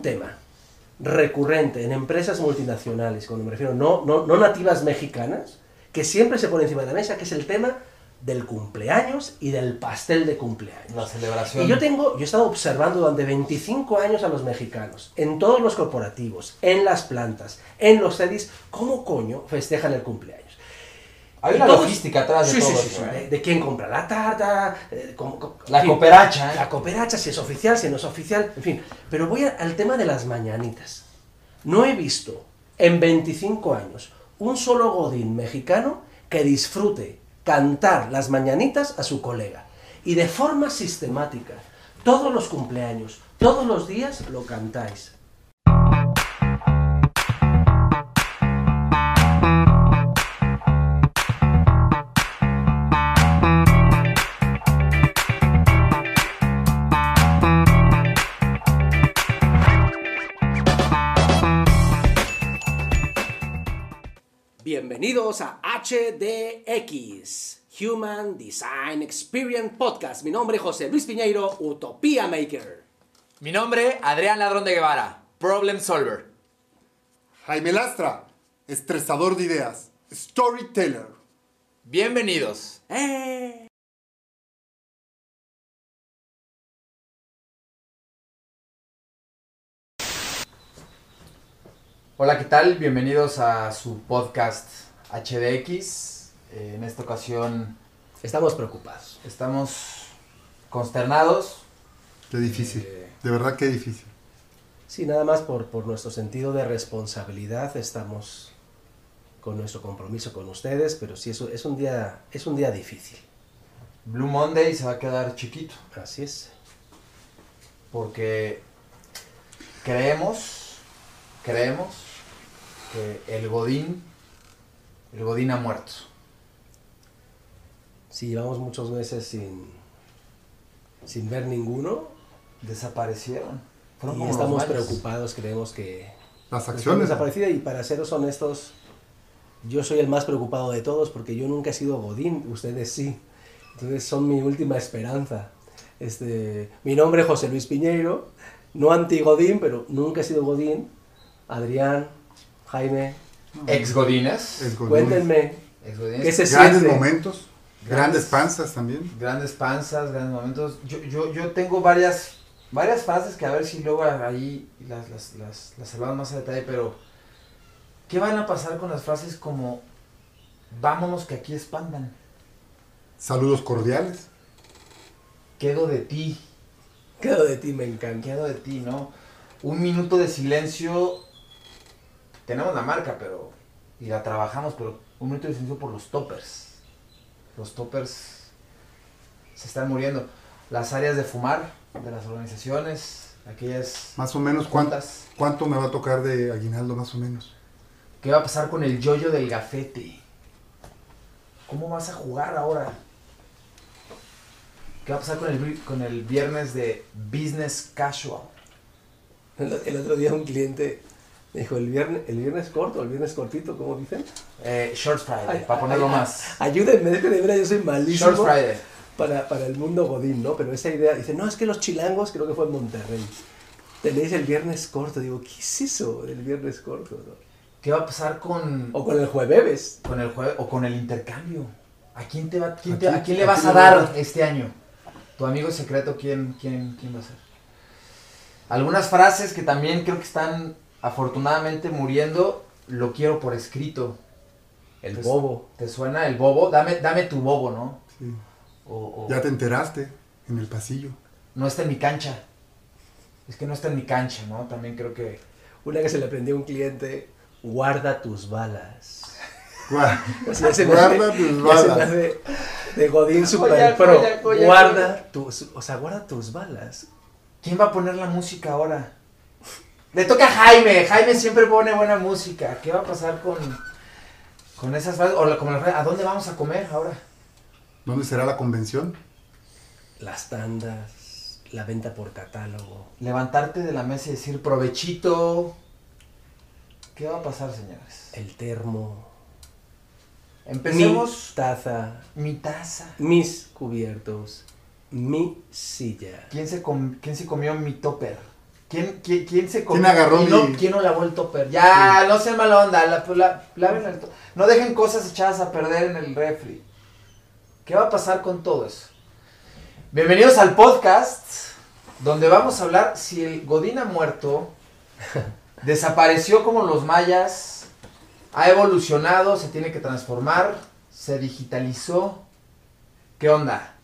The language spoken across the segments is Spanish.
un tema recurrente en empresas multinacionales, cuando me refiero no, no, no nativas mexicanas, que siempre se pone encima de la mesa, que es el tema del cumpleaños y del pastel de cumpleaños. La celebración. Y yo tengo, yo he estado observando durante 25 años a los mexicanos, en todos los corporativos, en las plantas, en los CEDIs, cómo coño festejan el cumpleaños. Hay una todos- logística atrás de Sí, todo sí, ¿eh? de, de quién compra la tarta, eh, cómo- cómo- La fin, cooperacha, ¿eh? La cooperacha, si es oficial, si no es oficial, en fin. Pero voy a- al tema de las mañanitas. No he visto en 25 años un solo godín mexicano que disfrute cantar las mañanitas a su colega. Y de forma sistemática, todos los cumpleaños, todos los días lo cantáis. Bienvenidos a HDX, Human Design Experience Podcast. Mi nombre es José Luis Piñeiro, Utopía Maker. Mi nombre, Adrián Ladrón de Guevara, Problem Solver. Jaime Lastra, estresador de ideas, storyteller. Bienvenidos. ¡Eh! Hola, ¿qué tal? Bienvenidos a su podcast HDX. Eh, en esta ocasión Estamos preocupados. estamos consternados. Qué difícil, Eh, de verdad qué difícil. Sí, nada más por, por nuestro sentido de responsabilidad estamos con nuestro compromiso con ustedes, pero sí, es, es, un, día, es un día difícil. Blue Monday se va a quedar chiquito Así es. porque creemos, creemos que el Godín, el Godín ha muerto. Sí, llevamos muchos meses sin, sin ver ninguno Desaparecieron. Fueron y estamos preocupados, creemos que Las acciones. desaparecidas y para seros honestos, yo soy el más preocupado de todos porque yo nunca he sido Godín, ustedes sí. Entonces son mi última esperanza. Este, mi nombre es José Luis Piñeiro, no anti-Godín, pero nunca he sido Godín. Adrián, Jaime, Ex Godines. Cuéntenme, Ex Godines. ¿qué se Grandes siente? momentos, grandes panzas también. Grandes panzas, grandes momentos. Yo, yo, yo tengo varias, varias frases que a ver si luego ahí las, las, las, las hablamos más a detalle, pero ¿qué van a pasar con las frases como vámonos que aquí espantan? Saludos cordiales. Quedo de ti, Quedo de ti, me encanta. quedo de ti, ¿no? Un minuto de silencio. Tenemos la marca, pero. Y la trabajamos, pero un minuto de silencio por los toppers. Los toppers se están muriendo. Las áreas de fumar de las organizaciones, aquellas Más o menos, ¿cuánto, juntas. cuánto me va a tocar de aguinaldo más o menos? ¿Qué va a pasar con el yoyo del gafete? ¿Cómo vas a jugar ahora? ¿Qué va a pasar con el, con el viernes de business casual? El, el otro día un cliente me dijo, el viernes, el viernes corto, el viernes cortito, ¿cómo dicen? Eh, Short Friday, Ay, para ponerlo ay, más. Ayúdenme, es que de verdad yo soy malísimo Short Friday. para, para el mundo godín, ¿no? Pero esa idea, dice, no, es que los chilangos, creo que fue en Monterrey, tenéis el viernes corto. Digo, ¿qué es eso del viernes corto? no? ¿Qué va a pasar con, O con el jueves. con el jueves o con el intercambio? ¿A quién, te va, quién te- ¿A quién- a quién le vas a dar? este año? ¿Tu amigo secreto quién, quién, quién va a ser? Algunas frases que también creo que están afortunadamente muriendo, lo quiero por escrito. El bobo. ¿Te suena el bobo? Dame, dame tu bobo, ¿no? Sí. O, o- Ya te enteraste en el pasillo. no está en mi cancha. Es que no está en mi cancha, ¿no? También creo que... Una que se le aprendió a un cliente, guarda tus balas. Se Guarda hace- tus balas. hace de Godín Super Pro. guarda tus, o sea, guarda tus balas. ¿Quién va a poner la música ahora? Le toca a Jaime. Jaime siempre pone buena música. ¿Qué va a pasar con, con esas frases? O la- como la frase, ¿a dónde vamos a comer ahora? ¿Dónde será la convención? Las tandas, la venta por catálogo. Levantarte de la mesa y decir provechito. ¿Qué va a pasar, señores? el termo, Empecemos. mi taza, Mi taza. mis cubiertos, mi silla. ¿Quién se, com- quién se comió mi topper? ¿Quién, quién, quién se ¿Quién agarró no, mi- ¿Quién no lavó el topper? Ya, no sean mala onda. La, pues, la- No dejen cosas echadas a perder en el refri. ¿Qué va a pasar con todo eso? Bienvenidos al podcast donde vamos a hablar si el Godín ha muerto, desapareció como los mayas, ha evolucionado, se tiene que transformar, se digitalizó. ¿Qué onda?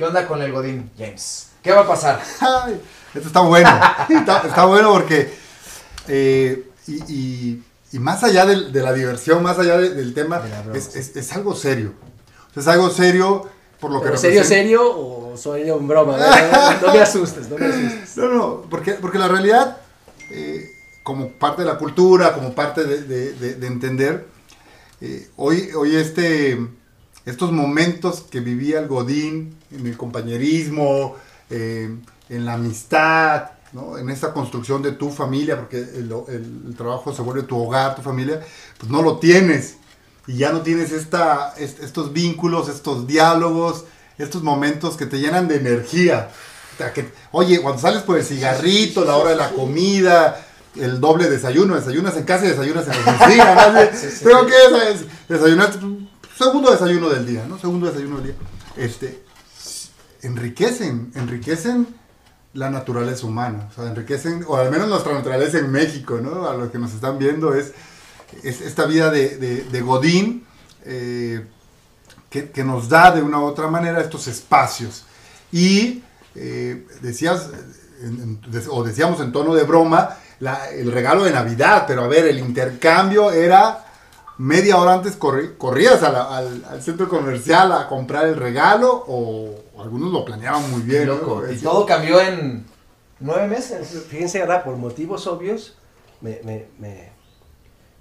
¿Qué onda con el Godín, James? ¿Qué va a pasar? Ay, esto está bueno. Está, está bueno porque. eh, y, y- y más allá de, la diversión, más allá de- del tema, De la broma, es, es- es algo serio. O sea, es algo serio por lo que ¿Pero serio, representa- serio o soy yo en broma? No, no, no me asustes, no me asustes. No, no, porque, porque la realidad, eh, como parte de la cultura, como parte de, de- de- de entender, eh, hoy, hoy este, estos momentos que vivía el Godín, en el compañerismo, eh, en la amistad, ¿no? en esta construcción de tu familia, porque el, el- el trabajo se vuelve tu hogar, tu familia, pues no lo tienes. Y ya no tienes esta, est- estos vínculos, estos diálogos, estos momentos que te llenan de energía. Que, oye, cuando sales por el cigarrito, la hora de la comida, el doble desayuno, desayunas en casa y desayunas en la oficina, ¿no? Sí, sí, ¿Pero sí. qué es? Desayunaste, segundo desayuno del día, ¿no? Segundo desayuno del día. Este, enriquecen, enriquecen la naturaleza humana, o sea, enriquecen, o al menos nuestra naturaleza en México, ¿no? A los que nos están viendo es, es esta vida de, Godín eh, que, nos da de una u otra manera estos espacios. Y eh, decías, o decíamos en tono de broma, el regalo de Navidad, pero a ver, el intercambio era media hora antes corri- corrías a la- al, al centro comercial a comprar el regalo o algunos lo planeaban muy bien. ¿no? Loco. Y Es- todo cambió en nueve meses. Fíjense, ahora, por motivos obvios, me, me, me,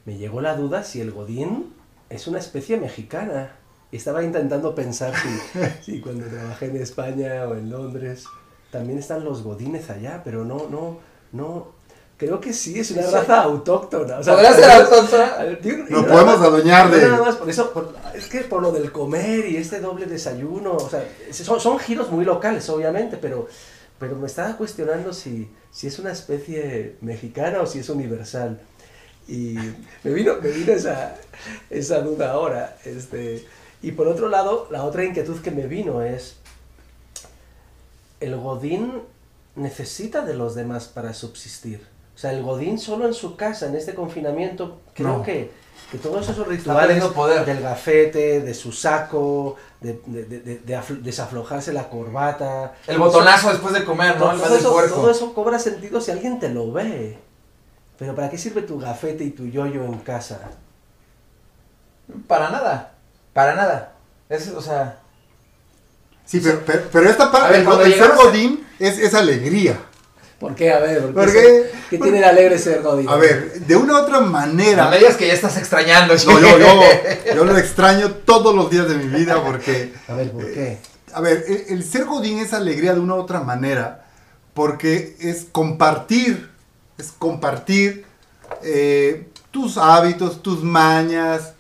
me llegó la duda si el Godín es una especie mexicana. Y Estaba intentando pensar si, si cuando trabajé en España o en Londres también están los Godines allá, pero no, no, no. Creo que sí, es una Sí. raza autóctona. O sea, ¿Podría ser autóctona? Nos no podemos más- adueñar de- nada más por eso, por- es que por lo del comer y este doble desayuno, o sea, son, son giros muy locales, obviamente, pero, pero me estaba cuestionando si, si es una especie mexicana o si es universal. Y me vino, me vino esa, esa duda ahora. Este, y por otro lado, la otra inquietud que me vino es, el Godín necesita de los demás para subsistir. O sea, el Godín solo en su casa, en este confinamiento, creo No. que, que todos esos rituales poder. del gafete, de su saco, de, de- de- de- de afl- desaflojarse la corbata. El botonazo después de comer, ¿no? todo, El todo del eso, todo eso cobra sentido si alguien te lo ve. Pero ¿para qué sirve tu gafete y tu yoyo en casa? Para nada. Para nada. Es, o sea. Sí, pero, pero, pero esta parte, ver, el, ser Godín es, es alegría. ¿Por qué? A ver, ¿por ¿Por qué, qué? se- ¿qué tiene de alegre ser Godín? A ver, de una u otra manera. No me digas que ya estás extrañando. No, yo, yo, yo lo extraño todos los días de mi vida porque, A ver, ¿por qué? a ver, el, el ser Godín es alegría de una u otra manera porque es compartir, es compartir eh, tus hábitos, tus mañas,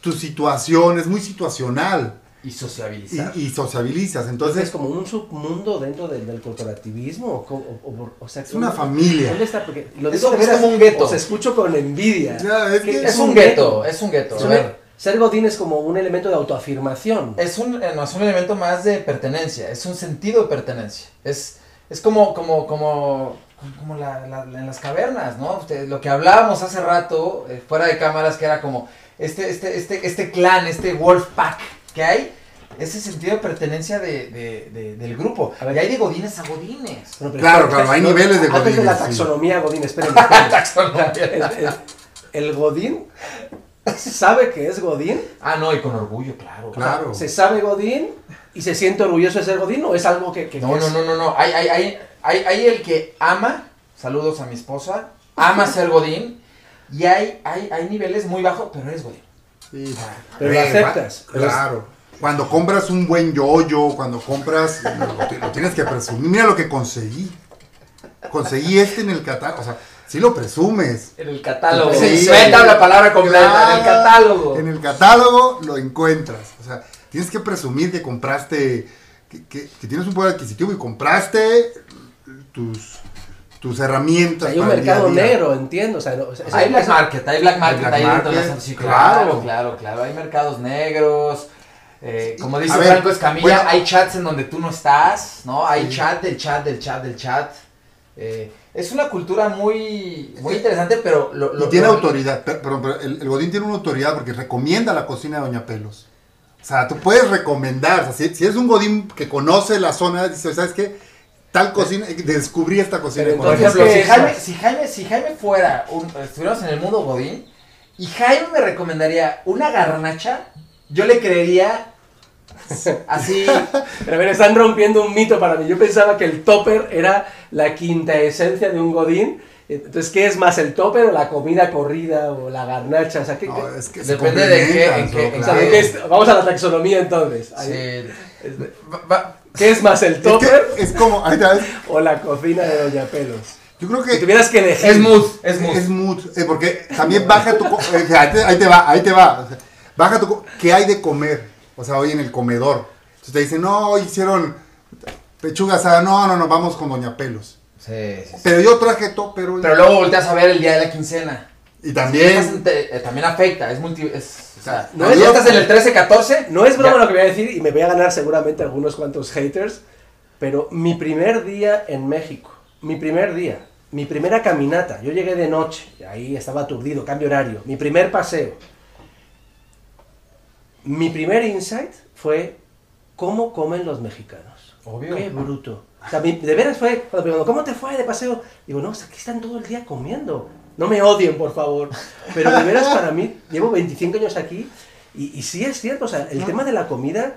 tus situaciones, muy situacional Y sociabilizar. y, y sociabilizas. Entonces, ¿es como un submundo dentro del, del corporativismo? ¿O, cómo- o- o- o sea, es una ¿dónde- familia. ¿Dónde está? Porque lo Es digo un- de es veras, como un gueto. Os escucho con envidia. Ya, es que- es un gueto, es un gueto. A ver, ser Godín es como un elemento de autoafirmación. es un, eh, no, es un elemento más de pertenencia, es un sentido de pertenencia. Es, es como, como, como, como la, la- la- en las cavernas, ¿no? Usted- lo que hablábamos hace rato, eh, fuera de cámaras, que era como este, este, este, este clan, este wolf pack que hay, ese sentido de pertenencia de, de- de- del grupo. A ver. y hay de godines a godines. Pero Claro, claro, hay no, niveles de Antes de la godines, sí. taxonomía Godín. Taxonomía. el, el- el Godín sabe que es Godín. Ah, no, y con orgullo, claro. Claro. Se sabe Godín y se siente orgulloso de ser Godín o es algo que... que- No, que no, es- no, no, no. Hay, hay, hay, hay, hay el que ama, saludos a mi esposa, ama ser Godín. Y hay, hay, hay niveles muy bajos, pero eres Godín. Sí. Pero A lo aceptas. Pero Claro. Cuando compras un buen yoyo, cuando compras, lo, ti- lo tienes que presumir. Mira lo que conseguí. Conseguí este en el catálogo. O sea, sí lo presumes. En el catálogo. Sí. Sí, Meta la palabra completa. Claro. En el catálogo. En el catálogo lo encuentras. O sea, tienes que presumir que compraste, que, que- que tienes un poder adquisitivo y compraste tus, tus herramientas. Hay un para el día a mercado día. negro, entiendo. O sea, no, o sea, Hay black market, hay black market, black ahí dentro de market, las- sí, claro. claro, claro, claro, hay mercados negros, eh, como dice ver, Franco Escamilla, bueno. hay chats en donde tú no estás, ¿no? Hay Sí. chat del chat del chat del chat. eh, es una cultura muy, muy interesante, pero lo, Y tiene lo- autoridad, per- perdón, pero el, el Godín tiene una autoridad porque recomienda la cocina de Doña Pelos. O sea, tú puedes recomendar, o sea, si, si eres un Godín que conoce la zona, dice, ¿sabes qué? Tal cocina, descubrí esta cocina. Pero Por entonces, ejemplo, ¿qué si Jaime, si, Jaime, si Jaime fuera, un, estuviéramos en el mundo Godín, y Jaime me recomendaría una garnacha, yo le creería así... Pero a ver, están rompiendo un mito para mí. Yo pensaba que el topper era la quinta esencia de un godín. Entonces, ¿qué es más, el topper o la comida corrida o la garnacha? O sea, ¿qué, No, es que Depende de qué- en complementan, qué- ¿no? en o sea, Claro. ¿de qué es- vamos a la taxonomía entonces. Sí, va- va- ¿Qué es más, el Es, que topper es como, ahí te ves, o la cocina de Doña Pelos? yo creo Si que tuvieras que elegir. es mood, es mood. es mood, eh, porque también baja tu, eh, ahí, te, ahí te va, ahí te va, o sea, baja tu, ¿qué hay de comer? O sea, hoy en el comedor. Entonces te dicen, no, hoy hicieron pechuga asada, no, no, no, vamos con Doña Pelos. Sí, sí, sí. Pero yo traje topper. Pero luego volteas a ver el día de la quincena. Y también, en te- eh, también afecta, es multi... Es, o sea, No es- estás en el 13-14. No es broma ya- lo que voy a decir y me voy a ganar seguramente algunos cuantos haters, pero mi primer día en México, mi primer día, mi primera caminata, yo llegué de noche, ahí estaba aturdido, cambio horario, mi primer paseo, mi primer insight fue cómo comen los mexicanos. Obvio. Qué bruto. O sea, mi- de veras fue, cuando me ¿cómo te fue de paseo? Digo, no, aquí están todo el día comiendo. No me odien, por favor. Pero de veras para mí, llevo 25 años aquí y, y sí es cierto, o sea, el tema de la comida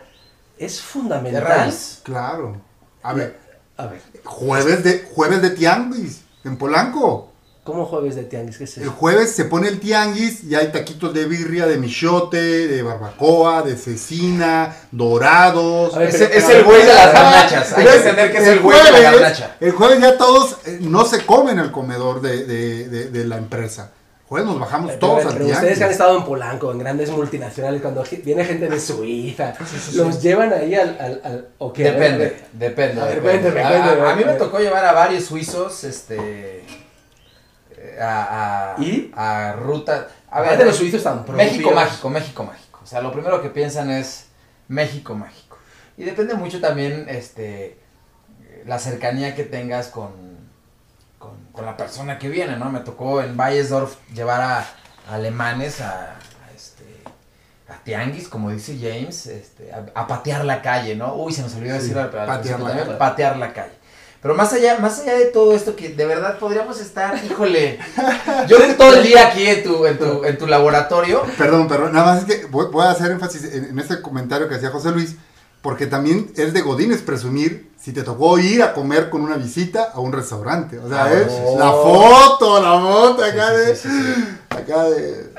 es fundamental. raíz. claro. A ver, A ver, jueves de, jueves de tianguis en Polanco. ¿Cómo jueves de tianguis? ¿Qué es El eso? jueves se pone el tianguis y hay taquitos de birria, de michote, de barbacoa, de cecina, dorados. Es, pero- es pero- el güey de las garnachas. Hay que entender que es el güey de la jueves- garnacha. El jueves ya todos eh, no se comen el comedor de, de- de- de la empresa. Jueves nos bajamos Pero, todos pero al ustedes tianguis. que han estado en Polanco, en grandes multinacionales, cuando viene gente de Suiza, los llevan ahí al... al, al ¿o qué? A ver, a Depende, depende. A ver, depende. A- cuéntame, a, a mí me tocó llevar a varios suizos, este, a, a, ¿Y? a ruta. A ver, los suizos tan México propios. mágico, México mágico. O sea, lo primero que piensan es México mágico. Y depende mucho también, este, la cercanía que tengas con, con, con la persona que viene, ¿no? Me tocó en Bayersdorf llevar a, a alemanes a, a, este, a tianguis, como dice James, este, a, patear la calle, ¿no? Uy, se nos olvidó Sí, decir al- al patear principio la también, calle. patear la calle. Pero más allá, más allá de todo esto que de verdad podríamos estar, híjole, yo todo el día aquí en tu, en tu, en tu laboratorio. Perdón, perdón, nada más es que voy, voy a hacer énfasis en, en este comentario que hacía José Luis, porque también es de Godínez presumir si te tocó ir a comer con una visita a un restaurante. O sea, Ah, es sí, sí. la foto, la foto acá de. sí, sí, sí. Acá de.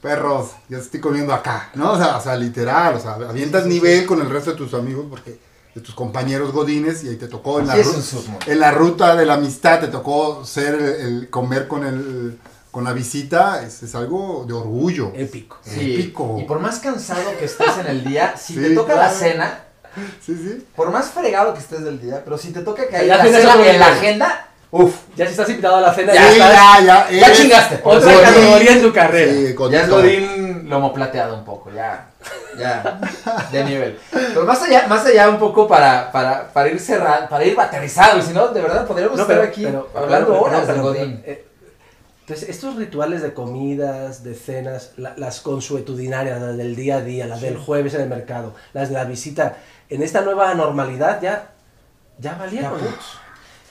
Perros, yo estoy comiendo acá, ¿no? O sea, o sea literal, o sea, avientas nivel con el resto de tus amigos porque de tus compañeros godines y ahí te tocó en la, en la ruta de la amistad, te tocó ser el, el comer con el con la visita, es, es algo de orgullo. Épico. Sí, Épico. y por más cansado que estés en el día, si Sí, te toca la cena, Sí, sí. por más fregado que estés del día, pero si te toca caer Ya la cena en la agenda, uff, Ya si estás invitado a la cena, Ya, ya, Sí, estás ya, ya, ya chingaste. otra favor. categoría en tu carrera. Sí, Ya es. Godín lomo plateado un poco, ya, ya, de nivel. Pero más allá, más allá un poco para, para, para ir cerrando, para ir aterrizado, y si no, de verdad podríamos No, estar pero- aquí pero- hablando pero- horas pero- del pero- Godín. eh, Entonces, estos rituales de comidas, de cenas, la- las consuetudinarias, las del día a día, las del jueves en el mercado, las de la visita, en esta nueva normalidad ya, ya valieron. Caput.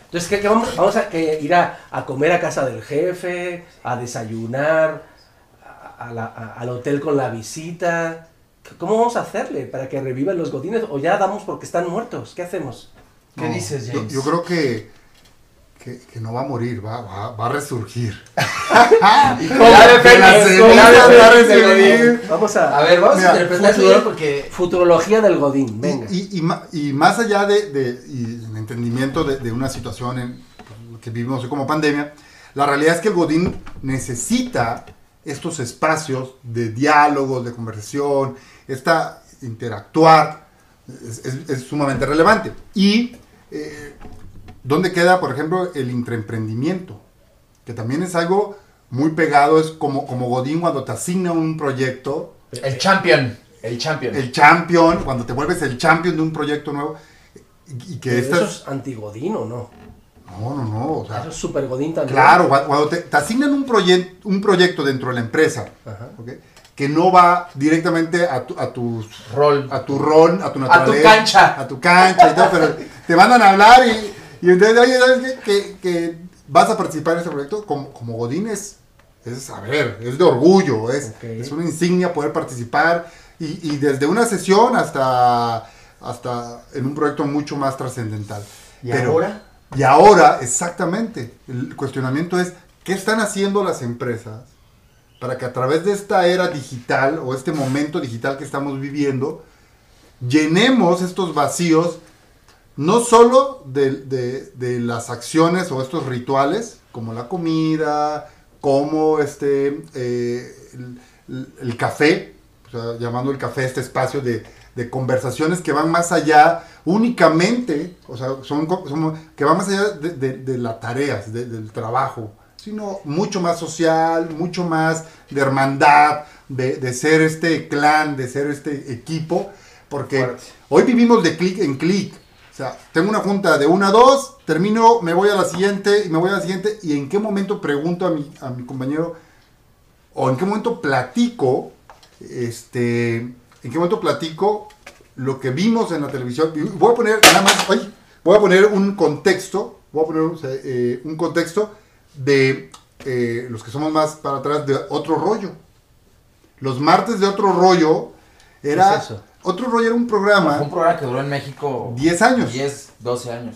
Entonces, ¿qué, qué vamos, vamos a que ir a, a comer a casa del jefe, a desayunar, a- a la- a- al hotel con la visita? ¿Cómo vamos a hacerle para que revivan los godines? ¿O ya damos porque están muertos? ¿Qué hacemos? ¿Qué No, dices, yo- James? Yo, creo que, que, que no va a morir, va, va, va a resurgir. Vamos a... A ver, vamos Mira, a interpretar futuro- porque... Futurología del Godín, venga. Y, y, y ma- y más allá de, de- y el entendimiento de, de una situación en, que vivimos hoy como pandemia, la realidad es que el Godín necesita estos espacios de diálogo, de conversación, esta interactuar, es, es- es sumamente relevante. Y eh, ¿Dónde queda, por ejemplo, el intraemprendimiento? Que también es algo muy pegado, es como, como Godín cuando te asigna un proyecto, El champion. El champion. el champion, cuando te vuelves el champion de un proyecto nuevo, y, que Pero. Eso es antigodín o no. No, no, no, o sea, Eso es super godín también. Claro, cua- cuando te, te asignan un, proye- un proyecto dentro de la empresa, que no va directamente a tu, a tus- Rol. a tu rol, a tu tu naturaleza, cancha. a tu cancha y todo, pero te mandan a hablar y, y entonces, oye, ¿sabes qué? Que, que vas a participar en este proyecto como, como Godín es, es saber, es de orgullo, es, es una insignia poder participar y, y desde una sesión hasta, hasta en un proyecto mucho más trascendental. ¿Y Pero- ahora? y ahora, exactamente, el cuestionamiento es, ¿qué están haciendo las empresas para que a través de esta era digital o este momento digital que estamos viviendo, llenemos estos vacíos, no solo de, de- de las acciones o estos rituales, como la comida, como este, eh, el, café, o sea, llamando el café este espacio de, de conversaciones que van más allá únicamente, o sea, son, son- que van más allá de, las tareas, de- del trabajo, sino mucho más social, mucho más de hermandad, de, de ser este clan, de ser este equipo, porque Fuerte. hoy vivimos de clic en clic. Sea, tengo una junta de una a dos, termino, me voy a la siguiente y me voy a la siguiente, y en qué momento pregunto a mi, a mi compañero, o en qué momento platico, este, en qué momento platico lo que vimos en la televisión. Voy a poner nada más, voy a poner un contexto, voy a poner eh, un contexto de eh, los que somos más para atrás de otro rollo. Los martes de otro rollo era. Otro rollo era un Fue programa un programa que duró en México 10 años. 10, 12 años.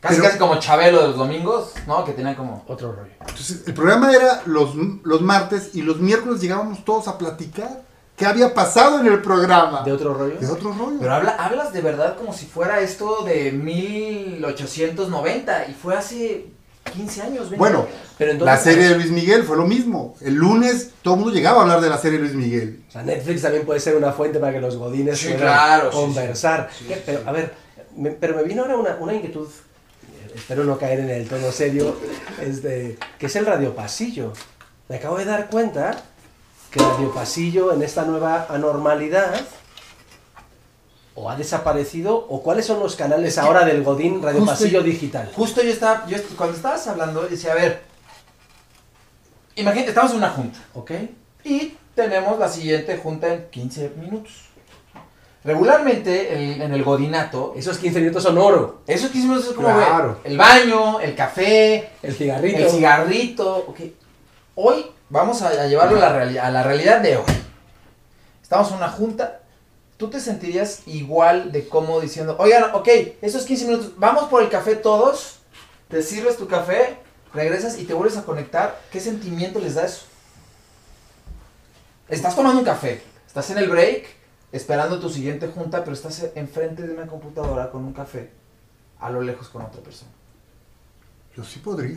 Casi, Pero- casi como Chabelo de los domingos, ¿no? Que tenía como... Otro rollo. Entonces, el programa era los, los martes y los miércoles llegábamos todos a platicar qué había pasado en el programa. ¿De otro rollo? De otro rollo. Pero habla, hablas de verdad como si fuera esto de 1890 y fue hace 15 años. 20 Bueno. Pero entonces, la serie de Luis Miguel fue lo mismo. El lunes todo el mundo llegaba a hablar de la serie de Luis Miguel. O sea, Netflix también puede ser una fuente para que los godines Sí, puedan claro, conversar. sí. Sí, pero, a ver, me- pero me vino ahora una, una inquietud, eh, espero no caer en el tono serio, es de, que es el Radio Pasillo. Me acabo de dar cuenta que Radio Pasillo en esta nueva anormalidad o ha desaparecido o cuáles son los canales ahora del Godín Radio justo- Pasillo Digital. Justo yo estaba, yo cuando estabas hablando, decía, a ver, imagínate, estamos en una junta ¿Ok? y tenemos la siguiente junta en 15 minutos. Regularmente el- en el godinato, Esos 15 minutos son oro. esos 15 minutos es como Claro. el baño, el café, El cigarrito. el cigarrito. ok. Hoy vamos a, a llevarlo a la, a la realidad de hoy. Estamos en una junta. ¿Tú te sentirías igual de cómodo diciendo, oigan, ok, esos 15 minutos, vamos por el café todos, te sirves tu café, regresas y te vuelves a conectar? ¿Qué sentimiento les da eso? Estás tomando un café, estás en el break, esperando tu siguiente junta, pero estás enfrente de una computadora con un café, a lo lejos con otra persona. Yo sí podría.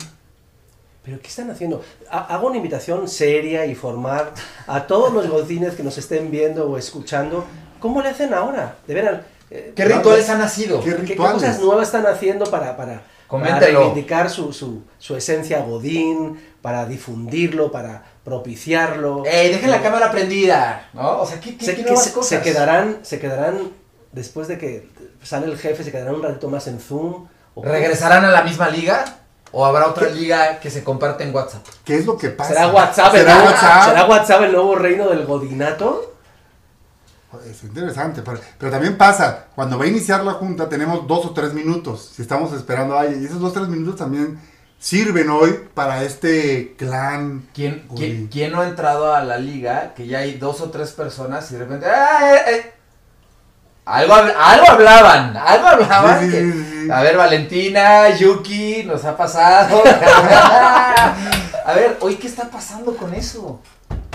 ¿Pero qué están haciendo? Ha- Hago una invitación seria y formal a todos los godines que nos estén viendo o escuchando. ¿Cómo le hacen ahora? De veras. eh, ¿Qué rituales han nacido? ¿Qué ¿Qué, qué cosas nuevas están haciendo para, para, para reivindicar su, su, su esencia godín, para difundirlo, para propiciarlo? ¡Ey, dejen la cámara prendida! ¿No? O sea, ¿qué, qué, se, qué nuevas se- cosas? se quedarán, se quedarán, después de que sale el jefe, se quedarán un ratito más en Zoom. ¿O qué? ¿Regresarán a la misma liga? ¿O habrá otra liga que se comparte en WhatsApp? ¿Qué es lo que pasa? ¿Será WhatsApp, el ¿Será WhatsApp? ¿Será WhatsApp el nuevo reino del godinato? Es interesante, pero, pero también pasa, cuando va a iniciar la junta tenemos dos o tres minutos, si estamos esperando a alguien, y esos dos o tres minutos también sirven hoy para este clan. ¿Quién, quién, quién no ha entrado a la liga que ya hay dos o tres personas y de repente... ¡ah, eh, eh! Algo, algo hablaban, algo hablaban. Sí, sí, que- sí, sí. A ver, Valentina, Yuki, nos ha pasado. a ver, hoy, ¿qué está pasando con eso?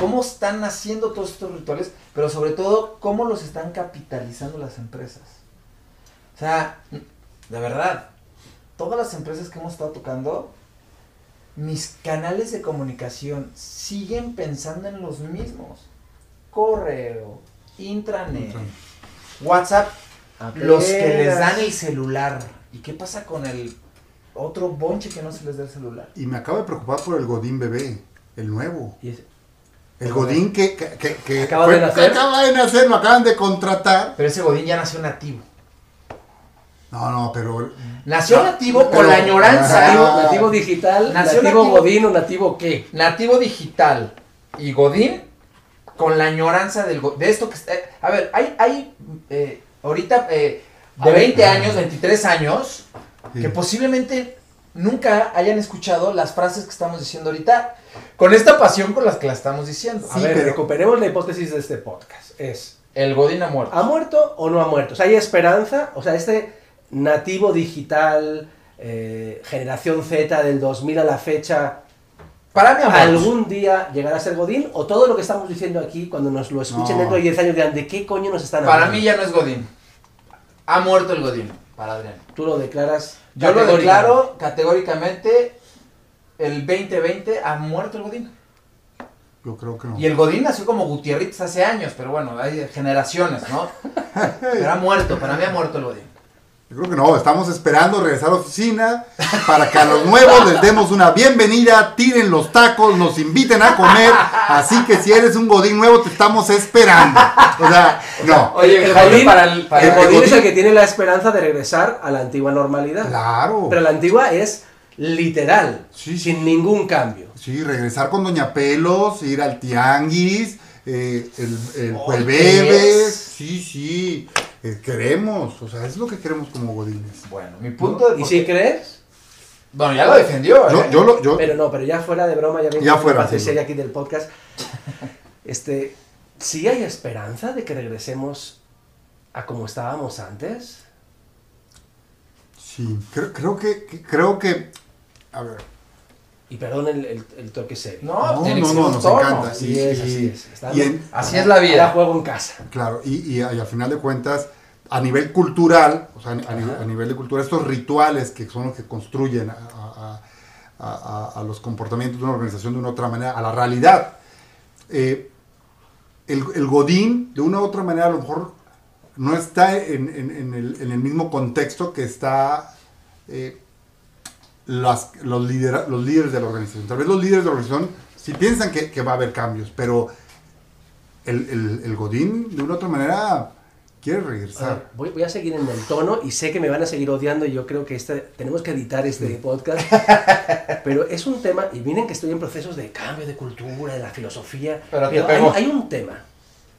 ¿Cómo están haciendo todos estos rituales? Pero sobre todo, ¿cómo los están capitalizando las empresas? O sea, de verdad, todas las empresas que hemos estado tocando, mis canales de comunicación siguen pensando en los mismos. Correo, intranet, Intranet. WhatsApp, los que les dan el celular. ¿Y qué pasa con el otro bonche que no se les dé el celular. Y me acabo de preocupar por el Godín bebé, el nuevo. Y es- El Godín que, que, que- que Acaba de nacer. acaba de nacer, lo acaban de contratar. Pero ese Godín ya nació nativo. No, no, pero Nació No, nativo con la añoranza. Nativo, nativo digital, Nació nativo, nativo. godín o nativo qué. Nativo digital y Godín con la añoranza del de esto que está- a ver, hay hay eh, ahorita eh, de ver. 20 años, 23 años Sí. que posiblemente nunca hayan escuchado las frases que estamos diciendo ahorita con esta pasión con las que las estamos diciendo. A Sí, ver, pero- recuperemos la hipótesis de este podcast. Es, El Godín ha muerto. ¿ha muerto o no ha muerto? O sea, ¿hay esperanza? O sea, este nativo digital, eh, generación Z del 2000 a la fecha, Para mí. ¿algún día llegará a ser Godín? ¿O todo lo que estamos diciendo aquí, cuando nos lo escuchen No. dentro de 10 años, dirán, ¿de qué coño nos están Para hablando? mí ya no es Godín. Ha muerto el Godín, para Adrián. Tú lo declaras Yo lo declaro categóricamente, el 2020 ha muerto el Godín. yo creo que no. Y el Godín nació como Gutiérrez hace años, pero bueno, hay generaciones, ¿no? Pero ha muerto, para mí ha muerto el Godín. Yo creo que no, estamos esperando regresar a la oficina para que a los nuevos les demos una bienvenida, tiren los tacos, nos inviten a comer. Así que si eres un Godín nuevo, te estamos esperando. O sea, no. Oye, El Jaime, Godín, para el- para el el Godín es el que tiene la esperanza de regresar a la antigua normalidad. Claro. Pero la antigua es literal, Sí, sin sí. ningún cambio. Sí, regresar con Doña Pelos, ir al tianguis, eh, el, el Oh, jueves. Sí, sí. Eh, queremos, o sea, es lo que queremos como Godines. Bueno, mi punto de... ¿Y si crees? Bueno, ya lo defendió, ¿eh? Yo, yo lo, yo, Pero no, pero ya fuera de broma, ya vengo Ya fuera, parte sí. seria aquí del podcast. Este, ¿sí hay esperanza de que regresemos a como estábamos antes? sí, creo, creo que, que- creo que, a ver, Y perdón el, el- el toque serio. No, no, no, no, nos tono. encanta. Así y- es, y- así es. Está- y en- Así es la vida. juego en casa. Claro, y, y, y al final de cuentas, a nivel cultural, o sea, a, a nivel, a nivel de cultura, estos rituales que son los que construyen a, a- a- a- a los comportamientos de una organización de una otra manera, a la realidad. Eh, el, el Godín, de una u otra manera, a lo mejor no está en, en- en el, en el mismo contexto que está eh, las- los, lidera- los líderes de la organización. Tal vez los líderes de la organización sí piensan que, que va a haber cambios, pero el, el- el Godín, de una u otra manera, quiere regresar. voy, voy a seguir en el tono y sé que me van a seguir odiando y yo creo que este, tenemos que editar este podcast. Pero es un tema, y miren que estoy en procesos de cambio de cultura, de la filosofía. Pero te hay, hay un tema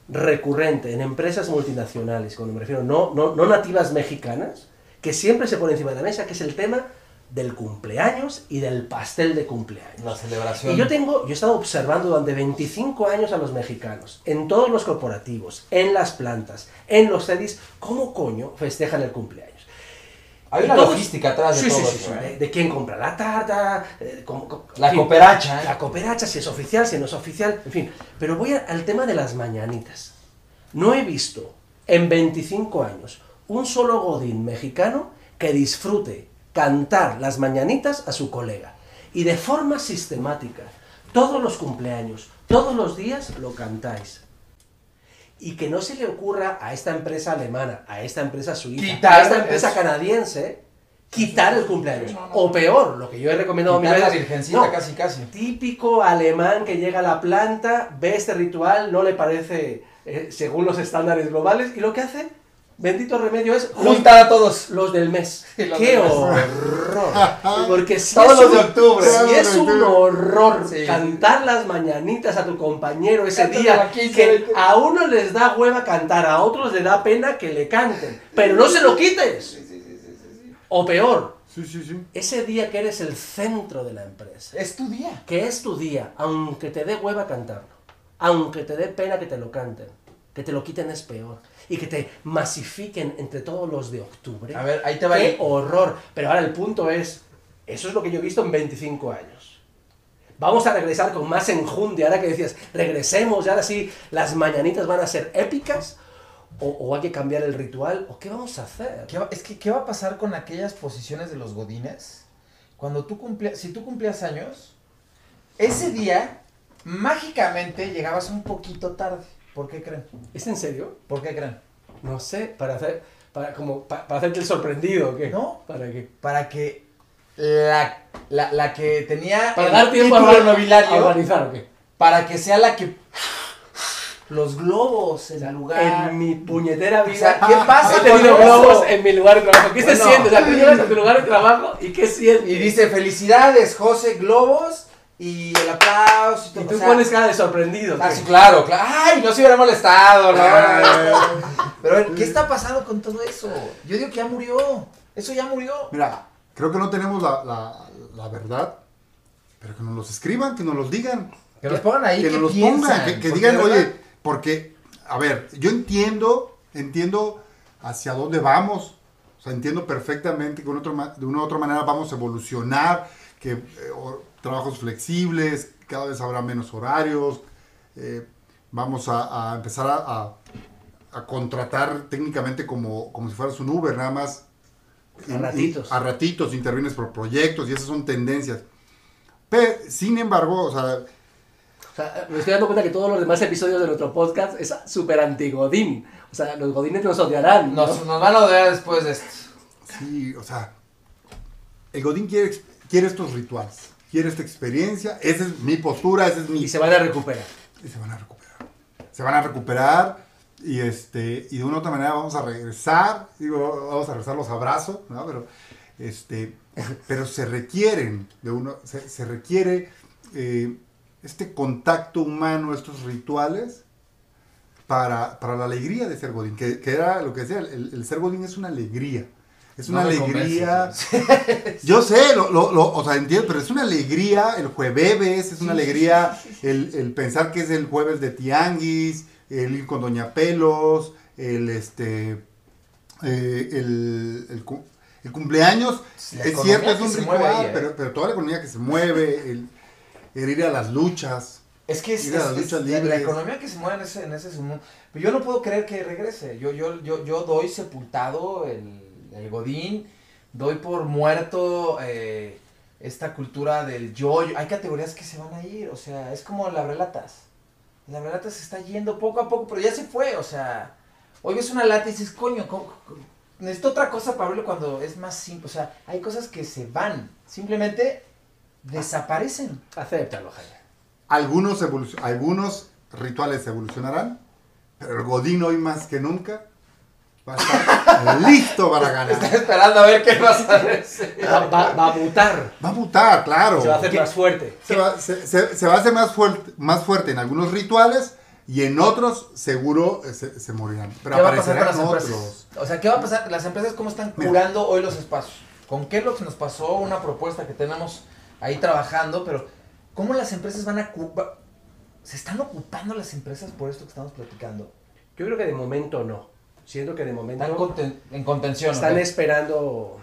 recurrente en empresas multinacionales, cuando me refiero no, no, no nativas mexicanas, que siempre se pone encima de la mesa, que es el tema del cumpleaños y del pastel de cumpleaños. La celebración. Y yo tengo, yo he estado observando durante 25 años a los mexicanos, en todos los corporativos, en las plantas, en los CEDIS, ¿cómo coño festejan el cumpleaños? Hay una logística atrás de sí, todo sí, sí, eso, ¿eh? de, de quién compra la tarta, eh, cómo- cómo- La fin, cooperacha, ¿eh? La cooperacha, si es oficial, si no es oficial, en fin. Pero voy a- al tema de las mañanitas. No he visto en 25 años un solo godín mexicano que disfrute cantar las mañanitas a su colega. Y de forma sistemática, todos los cumpleaños, todos los días lo cantáis. Y que no se le ocurra a esta empresa alemana, a esta empresa suiza, Quitar a esta empresa eso. canadiense, quitar el cumpleaños. O peor, lo que yo he recomendado Quitar mil la veces, virgencita no, casi, casi. típico alemán que llega a la planta, ve este ritual, no le parece eh, según los estándares globales, y lo que hace, bendito remedio, es Juntar a todos. los del mes. Los ¡Qué del mes. horror! Porque si Todos es los de octubre. Si es un horror Sí. cantar las mañanitas a tu compañero ese día, a 15, que 20. a unos les da hueva cantar, a otros les da pena que le canten, pero no se lo quites. O peor, Sí, sí, sí. ese día que eres el centro de la empresa Es tu día. que es tu día, aunque te dé hueva cantarlo, aunque te dé pena que te lo canten, que te lo quiten es peor, y que te masifiquen entre todos los de octubre. A ver, ahí te va ¡Qué horror! Pero ahora el punto es, eso es lo que yo he visto en 25 años. Vamos a regresar con más enjundia, ahora que decías, regresemos, y ahora sí, las mañanitas van a ser épicas, o, o hay que cambiar el ritual, o qué vamos a hacer. ¿Qué va- es que, ¿qué va a pasar con aquellas posiciones de los godines? Cuando tú cumplías, si tú cumplías años, ese día, mágicamente, llegabas un poquito tarde. ¿Por qué creen? ¿Es en serio? ¿Por qué creen? No sé, para hacer, para, como, pa- para hacerte el sorprendido, ¿o qué? No. ¿Para qué? Para que la, la, la que tenía Para el dar tiempo a nobiliario a urbanizar, ¿o qué? para que sea la que los globos en el lugar. En mi puñetera vida. O sea, ¿qué pasa He tenido globos en mi lugar de trabajo. ¿Qué se Bueno. siente? O sea, tú llegas a tu lugar de trabajo y ¿qué sientes? Y dice, felicidades, José, globos y el aplauso. Y todo. tú O sea, pones cara de sorprendido. Ah, claro, claro. Ay, no se hubiera molestado, ¿no? Pero, a ver, ¿qué está pasando con todo eso? Yo digo que ya murió. Eso ya murió. Mira, creo que no tenemos la, la, la verdad, pero que nos los escriban, que nos los digan. Que los pongan ahí, que ¿qué nos los pongan, que, que digan, verdad- oye, porque, a ver, yo entiendo, entiendo hacia dónde vamos, o sea, entiendo perfectamente que de una, otra ma- de una u otra manera vamos a evolucionar, que eh, o- trabajos flexibles, cada vez habrá menos horarios, eh, vamos a, a empezar a, a- a contratar técnicamente como, como si fueras un Uber, nada más. A ratitos. a ratitos, intervienes por proyectos y esas son tendencias. Pero, sin embargo, o sea, O sea, me estoy dando cuenta que todos los demás episodios de nuestro podcast es súper anti-godín. O sea, los godines nos odiarán. ¿no? Nos, nos van a odiar después de esto. Sí, o sea, el Godín quiere, quiere estos rituales, quiere esta experiencia, esa es mi postura, esa es mi... Y se van a recuperar. y se van a recuperar. Se van a recuperar y, este, y de una u otra manera vamos a regresar, digo, vamos a regresar los abrazos, ¿no? Pero, este, pero se requieren, de uno, se, se requiere eh, este contacto humano, estos rituales, para, para la alegría de ser Godín, que, que era lo que decía, el, el ser Godín es una alegría. Es una No alegría. convences. Yo sé, lo, lo, lo- o sea, entiendo, pero es una alegría el jueves, es una alegría el, el pensar que es el jueves de Tianguis, el ir con Doña Pelos, el este eh, el, el cu- el cumpleaños, La es cierto, es un ritual, ahí, ¿eh? pero, pero toda la economía que se mueve, el, el ir a las luchas. Es que es, la, la economía que se mueve en ese, en ese sumo- Pero yo no puedo creer que regrese. Yo, yo, yo, yo doy sepultado el, el Godín, doy por muerto eh, esta cultura del yo, yo. Hay categorías que se van a ir, o sea, es como la relatas. La relata se está yendo poco a poco, pero ya se fue, o sea. Hoy ves una lata y dices, coño, ¿cómo- cómo? necesito otra cosa para verlo cuando es más simple. O sea, hay cosas que se van, simplemente desaparecen. Acéptalo, Jaime. Algunos, algunos rituales evolucionarán, pero el Godín hoy más que nunca va a estar listo para ganar. Está esperando a ver qué vas a decir. Va, va- va a mutar. Va a mutar, claro. Se va a hacer ¿Qué- más fuerte. se va, se- se- se va a hacer más fuerte, más fuerte en algunos rituales y en otros seguro eh, se, se morirán. Pero ¿Qué va a pasar con las empresas? otros. O sea, ¿qué va a pasar? Las empresas, ¿cómo están Mira. curando hoy los espacios? Con Kellogg's nos pasó una propuesta que tenemos ahí trabajando, pero ¿cómo las empresas van a... ¿Se están ocupando las empresas por esto que estamos platicando? Yo creo que de momento no. Siento que de momento Están conten- en contención. están ¿ok? esperando.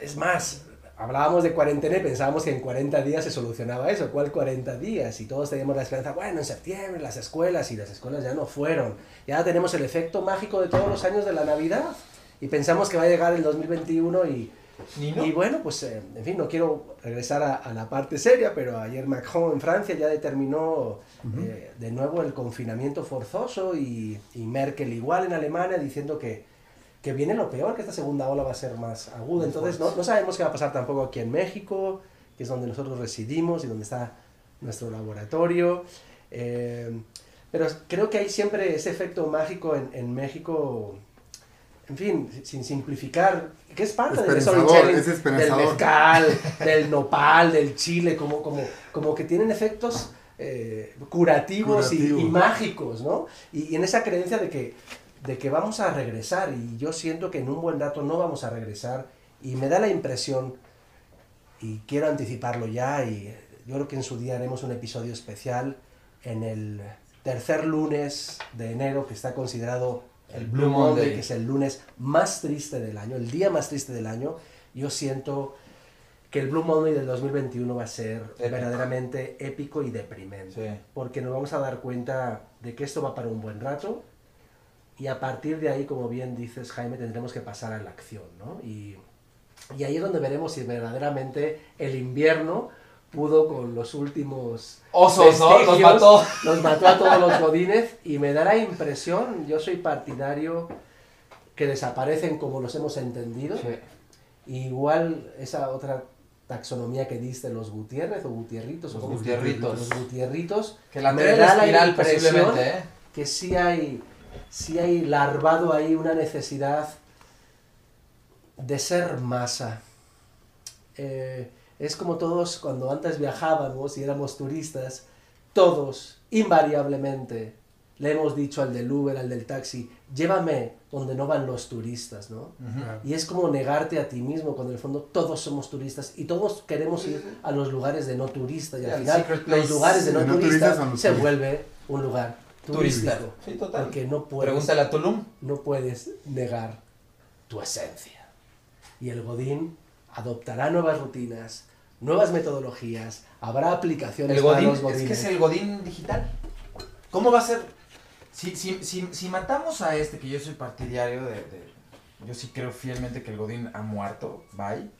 Es más, hablábamos de cuarentena y pensábamos que en 40 días se solucionaba eso. ¿Cuál 40 días? Y todos teníamos la esperanza, bueno, en septiembre las escuelas y las escuelas ya no fueron. Ya tenemos el efecto mágico de todos los años de la Navidad y pensamos que va a llegar el 2021 y, Y bueno, pues eh, en fin, no quiero regresar a, a la parte seria, pero ayer Macron en Francia ya determinó eh, de nuevo el confinamiento forzoso y, y Merkel igual en Alemania diciendo que, que viene lo peor, que esta segunda ola va a ser más aguda. Muy Entonces no, no sabemos qué va a pasar tampoco aquí en México, que es donde nosotros residimos y donde está nuestro laboratorio. Eh, pero creo que hay siempre ese efecto mágico en, en México, en fin, sin simplificar, que es parte del es del mezcal, del nopal, del chile, como, como, como que tienen efectos eh, curativos. y- mágicos, ¿no? Y, y en esa creencia de que, de que vamos a regresar, y yo siento que en un buen rato no vamos a regresar, y me da la impresión, y quiero anticiparlo ya, y yo creo que en su día haremos un episodio especial en el tercer lunes de enero, que está considerado el Blue Blue Monday, Monday. que es el lunes más triste del año, el día más triste del año. Yo siento que el Blue Monday del 2021 va a ser Épico. verdaderamente épico y deprimente Sí. porque nos vamos a dar cuenta de que esto va para un buen rato y a partir de ahí, como bien dices Jaime, tendremos que pasar a la acción, ¿no? Y, y ahí es donde veremos si verdaderamente el invierno pudo con los últimos Osos, ¿no? Los mató. nos mató a todos los godines y me da la impresión, yo soy partidario que desaparecen como los hemos entendido, Sí. Igual esa otra taxonomía que diste los Gutiérrez o Gutierritos o Los cómo- Gutierritos. los Gutierritos Que la me da la espiral impresión ¿eh? que sí hay sí hay larvado ahí una necesidad de ser masa Eh, es como todos cuando antes viajábamos y éramos turistas todos invariablemente le hemos dicho al del Uber al del taxi llévame donde no van los turistas no y es como negarte a ti mismo, cuando en el fondo todos somos turistas y todos queremos ir a los lugares de no turistas. Y al al final los lugares de no, De no los se vuelve un lugar Turista. turístico. Sí, total. Porque no puedes, Pregúntale a Tulum. no puedes negar tu esencia. Y el Godín adoptará nuevas rutinas, nuevas metodologías, habrá aplicaciones El para Godín, los es Godines. que es el Godín digital. ¿Cómo va a ser? Si, si, si, si matamos a este, que yo soy partidario de, de- Yo sí creo fielmente que el Godín ha muerto, bye.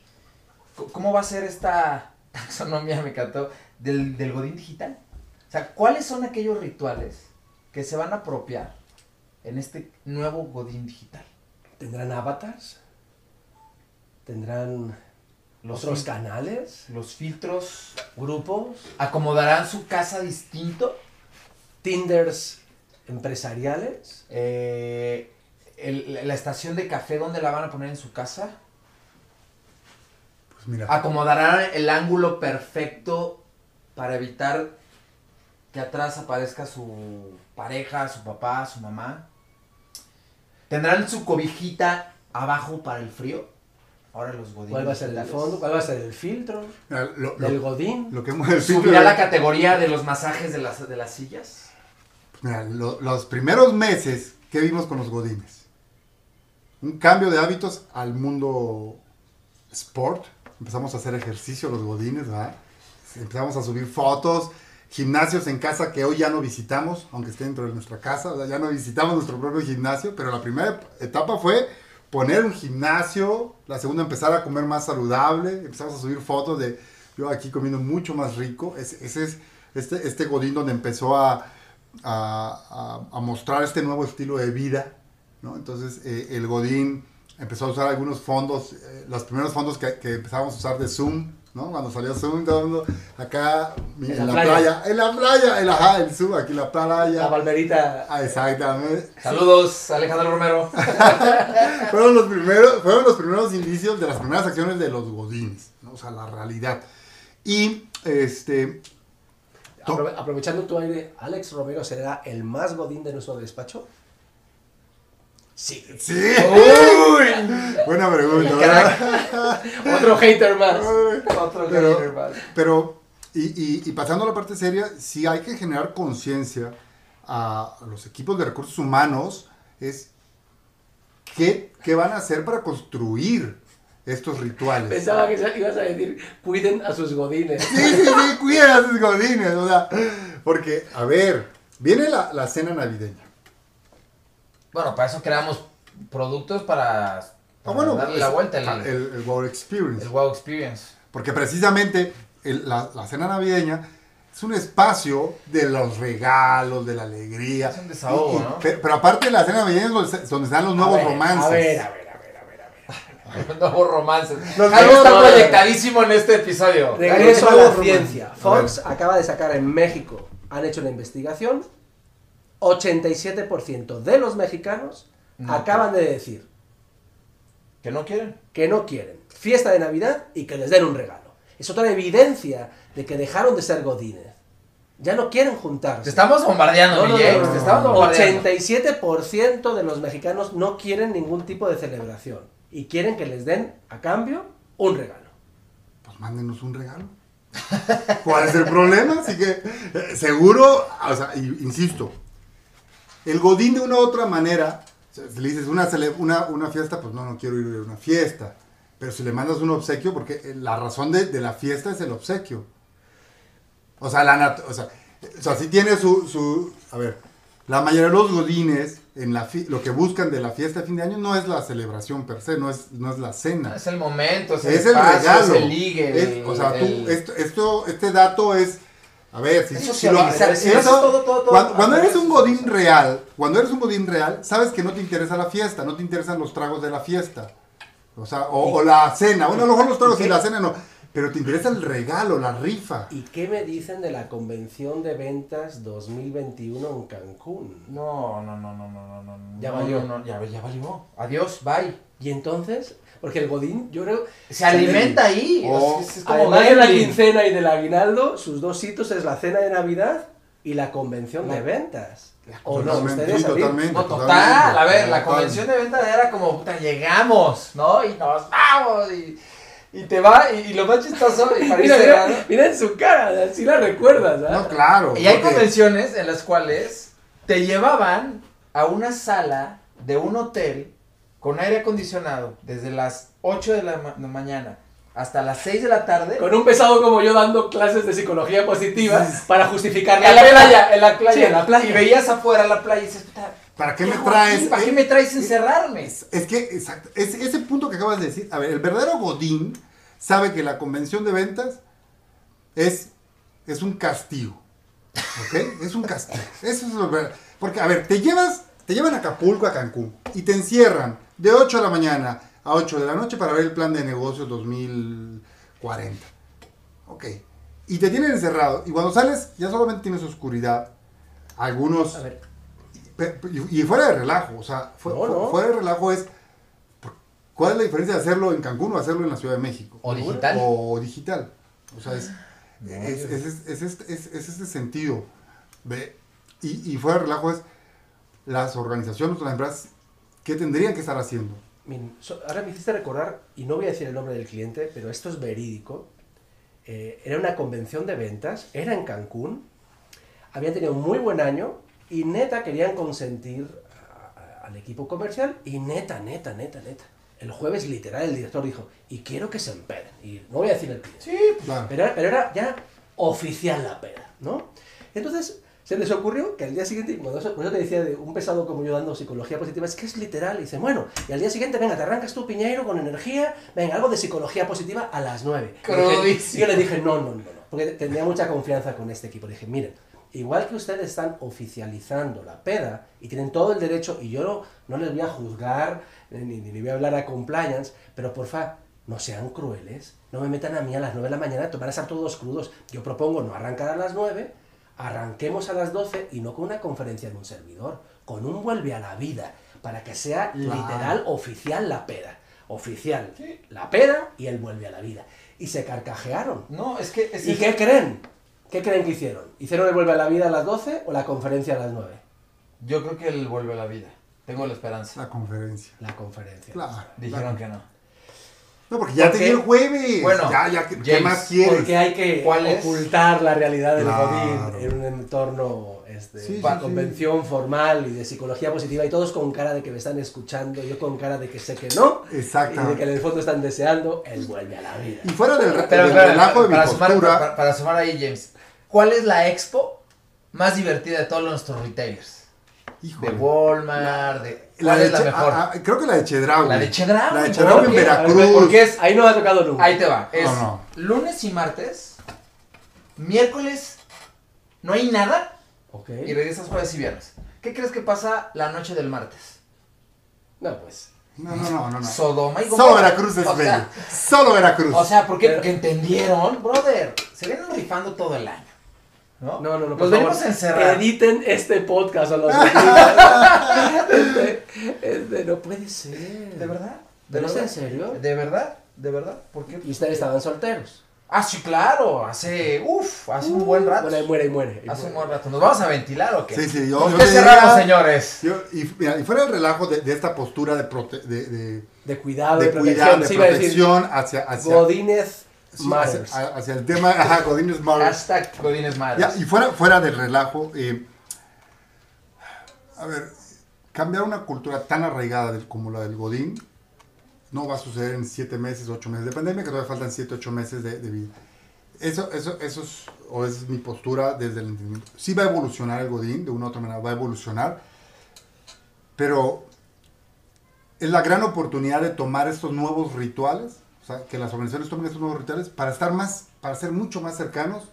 ¿Cómo va a ser esta taxonomía, me encantó, del, del Godín digital? O sea, ¿cuáles son aquellos rituales que se van a apropiar en este nuevo Godín digital? ¿Tendrán avatars? ¿Tendrán Los, otros canales? los filtros ¿Grupos? acomodarán su casa distinto. ¿Tinders empresariales? Eh, el- la estación de café, ¿dónde la van a poner en su casa? Pues mira, Acomodarán el ángulo perfecto para evitar que atrás aparezca su pareja, su papá, su mamá. Tendrán su cobijita abajo para el frío. Ahora los godines. ¿Cuál va a ser el fondo? ¿Cuál va a ser el filtro? lo, lo- ¿Del Godín? lo que el ¿Subirá la categoría de los masajes de las, de las sillas? Mira, lo- los primeros meses que vimos con los godines, un cambio de hábitos al mundo sport. Empezamos a hacer ejercicio los godines, ¿verdad? Empezamos a subir fotos, gimnasios en casa que hoy ya no visitamos, aunque esté dentro de nuestra casa, ¿verdad? ya no visitamos nuestro propio gimnasio, pero la primera etapa fue poner un gimnasio, la segunda empezar a comer más saludable, empezamos a subir fotos de yo aquí comiendo mucho más rico, ese, es este, este godín donde empezó a, mostrar este nuevo estilo de vida, ¿no? Entonces eh, el Godín empezó a usar algunos fondos, eh, los primeros fondos que, que empezábamos a usar de Zoom, ¿no? Cuando salió Zoom, todo el mundo acá en, la, playa. en la playa, el, ajá, el Zoom, aquí la playa. La palmerita. Ah, exactamente. Saludos, Alejandro Romero. fueron los primeros, fueron los primeros indicios de las primeras acciones de los Godines, ¿no? O sea, la realidad. Y este Aprove- aprovechando tu aire, ¿Alex Romero será el más Godín de nuestro despacho? Sí. sí. Uy, Buena pregunta. ¿verdad? Otro hater más. otro Pero- hater más. Pero, y, y- y pasando a la parte seria, sí hay que generar conciencia a los equipos de recursos humanos, es qué, qué van a hacer para construir estos rituales. Pensaba que ibas a decir, cuiden a sus Godines. Sí, sí, sí, cuiden a sus godines, o sea, porque, a ver, viene la, la cena navideña. Bueno, para eso creamos productos para, Ah, para bueno, darle es- la vuelta, el, ah, el, el Wow Experience. el wow experience. Porque precisamente el- la, la cena navideña es un espacio de los regalos, de la alegría. Es un desahogo, Y- y- ¿no? Pero, pero aparte la cena navideña es donde, están los nuevos A ver, romances. A ver, a ver, a ver, a ver. A ver. Nuevos romances. Los nuevos está romances. proyectadísimo en este episodio. Regreso a la ciencia. Fox acaba de sacar en México, han hecho una investigación, 87% de los mexicanos No. acaban de decir ¿Que no quieren? que no quieren fiesta de Navidad y que les den un regalo. Es otra evidencia de que dejaron de ser godines. Ya no quieren juntarse. Te estamos bombardeando, No, no, mi James, no, no, te estamos no. bombardeando. 87% de los mexicanos no quieren ningún tipo de celebración y quieren que les den a cambio un regalo. Pues mándenos un regalo. ¿Cuál es el problema? Así que, eh, seguro, o sea, insisto, el Godín de una u otra manera, si le dices una, una, una fiesta, pues no, no quiero ir a una fiesta. Pero si le mandas un obsequio, porque eh, la razón de, de la fiesta es el obsequio. O sea, la o sea, o sea, sí tiene su, su, a ver, la mayoría de los godines, en la fi- lo que buscan de la fiesta de fin de año no es la celebración per se, no es, no es la cena. Es el momento, es el, Es el espacio, regalo. es el ligue. Es- o sea, tú, esto- este dato es. A ver, si, Es si lo- si eso- todo, todo, todo, cuando, cuando eres un godín real, cuando eres un godín real, sabes que no te interesa la fiesta, no te interesan los tragos de la fiesta. O sea, o, o la cena. Bueno, a lo mejor los tragos y la cena no. Pero te interesa el regalo, la rifa. ¿Y qué me dicen de la convención de ventas 2021 en Cancún? No, no, no, no, no, no, no. Ya no, valió. no, no, ya, ya valió. Adiós, bye. Y entonces, porque el Godín, yo creo... Se alimenta ahí. Oh. o sea, es, es como Además de la quincena y del aguinaldo, sus dos hitos es la cena de Navidad y la convención de ventas. la ¿O no? Ustedes sí, totalmente. No, total. totalmente, A ver, la convención de venta era como, puta, llegamos, ¿no? Y nos vamos. Y, y te va. Y, y lo más chistoso, y para ir Mira, mira, mira en su cara, así la recuerdas, ¿ah? No, claro. Y hay porque- convenciones en las cuales te llevaban a una sala de un hotel con aire acondicionado desde las 8 de la ma- mañana hasta las 6 de la tarde. Con un pesado como yo dando clases de psicología positiva para justificar en la playa, en la playa. Sí, en la playa. Y veías afuera la playa y dices, puta, ¿Para qué ¿qué me traes? aquí? ¿Para qué me traes encerrarme? Es, es que, exacto, es- ese punto que acabas de decir, a ver, el verdadero Godín sabe que la convención de ventas es, es un castigo, ¿ok? Es un castigo, eso es lo ver- Porque, a ver, te llevas, te llevan a Acapulco, a Cancún, y te encierran de 8 de la mañana a 8 de la noche para ver el plan de negocios 2040, ok. Y te tienen encerrado, y cuando sales ya solamente tienes oscuridad, algunos... A ver, Y, fuera de relajo, o sea, fu- No, no. fuera de relajo es. ¿Cuál es la diferencia de hacerlo en Cancún o hacerlo en la Ciudad de México? O digital. O digital. O sea, es, No, es, es, es- es este, es- es este sentido. de- y, y fuera de relajo es las organizaciones o las empresas, ¿qué tendrían que estar haciendo? ahora me hiciste recordar, y no voy a decir el nombre del cliente, pero esto es verídico. Eh, era una convención de ventas, era en Cancún, habían tenido un muy buen año y neta querían consentir a- a- al equipo comercial y neta, neta, neta, neta. El jueves literal el director dijo, y quiero que se empeden. Y no voy a decir el cliente. Sí, Claro. Pero, pero era ya oficial la peda, ¿no? Entonces se les ocurrió que al día siguiente, cuando eso, eso te decía de un pesado como yo dando psicología positiva, es que es literal. Y dice, bueno, y al día siguiente, venga, te arrancas tu piñeiro con energía, venga, algo de psicología positiva a las 9. Y dije- Crudísimo. y yo le dije, no, no, no, no, porque tenía mucha confianza con este equipo. Le dije, miren, igual que ustedes están oficializando la peda y tienen todo el derecho, y yo no, no les voy a juzgar, eh, ni, voy a hablar a compliance, pero porfa, no sean crueles, no me metan a mí a las 9 de la mañana, van a estar todos crudos. Yo propongo no arrancar a las 9, arranquemos a las 12 y no con una conferencia de un servidor, con un vuelve a la vida, para que sea literal oficial la peda. Oficial la peda y el vuelve a la vida. Y se carcajearon. No, es que. es ¿Y es- qué creen? ¿Qué creen que hicieron? ¿Hicieron el vuelve a la vida a las 12 o la conferencia a las 9? Yo creo que él vuelve a la vida. Tengo la esperanza. La conferencia. La conferencia. Claro. Dijeron que no. No, porque ya ¿Por te el jueves. Bueno, ya, ya, ¿qué, qué James, más quieres? Porque hay que ocultar la realidad del Claro. Godín en un entorno este, Sí, de sí, sí. convención formal y de psicología positiva y todos con cara de que me están escuchando, yo con cara de que sé que no y Exactamente. de que en el fondo están deseando el vuelve a la vida. Y fuera del, Pero, del espera, relajo de mi para, sumar, postura. para, para sumar ahí, James. ¿Cuál es la expo más divertida de todos nuestros retailers? híjole, De Walmart, de. la ¿Cuál de es la Che- mejor? ah, ah, creo que la de Chedraui. La de Chedraui, La de ¿por Chedraui en qué? Veracruz. Porque es. Ahí no me ha tocado nunca. Ahí te va. Es No, no. lunes y martes. Miércoles no hay nada. Ok. Y regresas jueves y viernes. ¿Qué crees que pasa la noche del martes? No, pues. No, no, no, no. no. Sodoma y Solo Gomorra. Veracruz es O sea, bello. Solo Veracruz. O sea, porque Pero- que entendieron, brother. Se vienen rifando todo el año. ¿No? No, no, no. Nos por venimos a encerrar. Editen este podcast a los este, este no puede ser. ¿De verdad? ¿De ¿Pero es verdad? en serio? ¿De verdad? ¿De verdad? ¿Por qué? Y ustedes estaban solteros. Ah, sí, claro. Hace. Uf, hace un buen rato. Bueno, y muere y muere. y Hace un buen rato. ¿Nos vamos a ventilar o qué? Sí, sí, yo- ¿Con yo qué cerramos, señores? Yo- y, mira, y fuera el relajo de, de esta postura de, prote- de, de, De cuidado, de, de protección. cuidado, de Sí, hacia, hacia, Godínez sí, matters. hacia, hacia el tema, ajá, Godínez Matters. Hashtag Godines Madres. Ya, y fuera, fuera del relajo, eh, a ver, cambiar una cultura tan arraigada del- como la del Godín no va a suceder en 7 meses, 8 meses de pandemia, que todavía faltan 7, 8 meses de, de vida. Eso, eso, eso es, o es mi postura desde el entendimiento. Sí va a evolucionar el Godín, de una u otra manera va a evolucionar, pero es la gran oportunidad de tomar estos nuevos rituales, o sea, que las organizaciones tomen estos nuevos rituales para estar más, para ser mucho más cercanos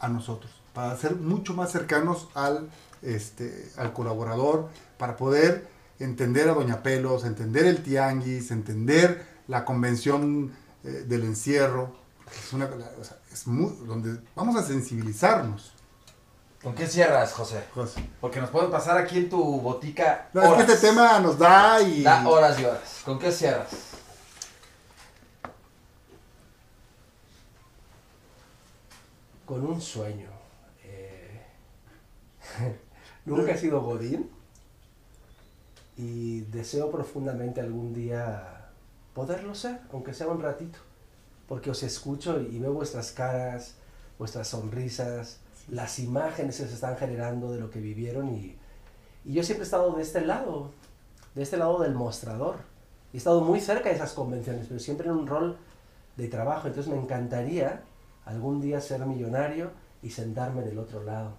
a nosotros, para ser mucho más cercanos al, este, al colaborador, para poder entender a Doña Pelos, entender el tianguis, entender la convención eh, del encierro. Es una, o sea, es muy, donde vamos a sensibilizarnos. ¿Con qué cierras, José? José. Porque nos pueden pasar aquí en tu botica. No, es que horas. este tema nos da y... Da horas y horas. ¿Con qué cierras? Con un sueño. Eh, Nunca he sido Godín y deseo profundamente algún día poderlo ser, aunque sea un ratito, porque os escucho y veo vuestras caras, vuestras sonrisas, las imágenes que se están generando de lo que vivieron y, y yo siempre he estado de este lado, de este lado del mostrador. He estado muy cerca de esas convenciones, pero siempre en un rol de trabajo. Entonces me encantaría algún día ser millonario y sentarme del otro lado.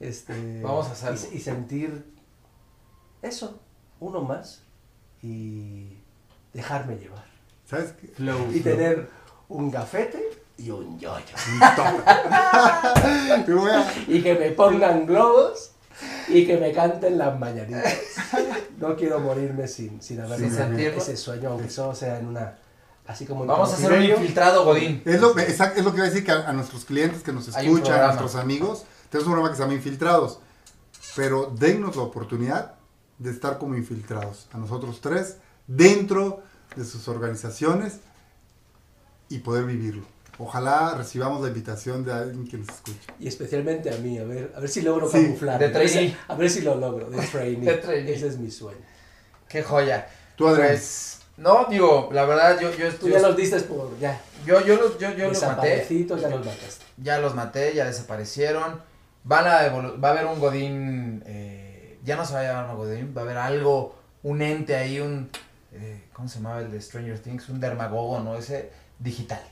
Este, Vamos a hacerlo. Y, y sentir eso, uno más, y dejarme llevar. ¿Sabes qué? Flow. Y tener un gafete y un yoyo. Y que me pongan globos y que me canten las mañanitas. No quiero morirme sin, sin haber sentirlo. ese sueño, aunque solo sea en una... Así como Vamos a hacer un infiltrado Godín. Es lo, es lo que iba a decir que a, a nuestros clientes que nos escuchan, a nuestros amigos, tenemos un programa que se llama Infiltrados. Pero dennos la oportunidad de estar como infiltrados, a nosotros tres, dentro de sus organizaciones y poder vivirlo. Ojalá recibamos la invitación de alguien que nos escuche. Y especialmente a mí, a ver, a ver si logro Sí, camuflar. de trainee. A ver si lo logro, de trainee. De trainee. Ese es mi sueño. Qué joya. Tú, Adrián. Pues, no, digo, la verdad, yo, yo Tú ya los diste por... ya. Yo, yo, los, yo, yo los maté. Ya los mataste. Ya los maté, ya desaparecieron. Van a va a haber un Godín. eh, ya no se va a llamar un Godín, va a haber algo, un ente ahí, un. eh, ¿Cómo se llamaba el de Stranger Things? Un dermagogo, ¿no? Ese digital.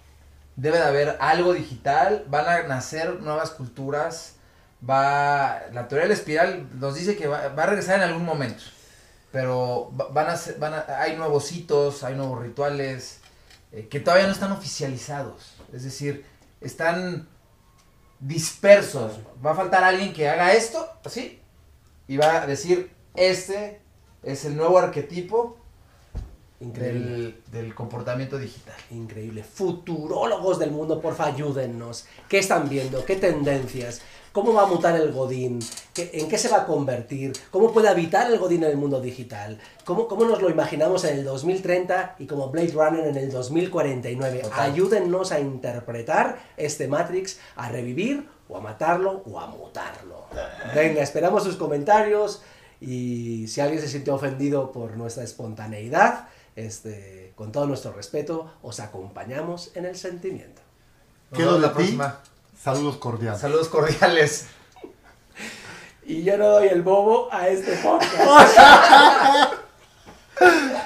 Debe de haber algo digital, van a nacer nuevas culturas. Va. La teoría de la espiral nos dice que va, va a regresar en algún momento. Pero va- van a ser, van a, hay nuevos hitos, hay nuevos rituales eh, que todavía no están oficializados. Es decir, están dispersos. Va a faltar alguien que haga esto, así, y va a decir, este es el nuevo arquetipo Increíble. del, del comportamiento digital. Increíble. Futurólogos del mundo, porfa, ayúdennos. ¿Qué están viendo? ¿Qué tendencias? ¿Cómo va a mutar el Godín? ¿Qué- ¿En qué se va a convertir? ¿Cómo puede habitar el Godín en el mundo digital? ¿Cómo, cómo nos lo imaginamos en el 2030 y como Blade Runner en el 2049? Total. Ayúdennos a interpretar este Matrix, a revivir o a matarlo o a mutarlo. Venga, esperamos sus comentarios y si alguien se siente ofendido por nuestra espontaneidad, este, con todo nuestro respeto, os acompañamos en el sentimiento. Nos Quedo de la próxima. Saludos cordiales. Saludos cordiales. Y yo no doy el bobo a este podcast.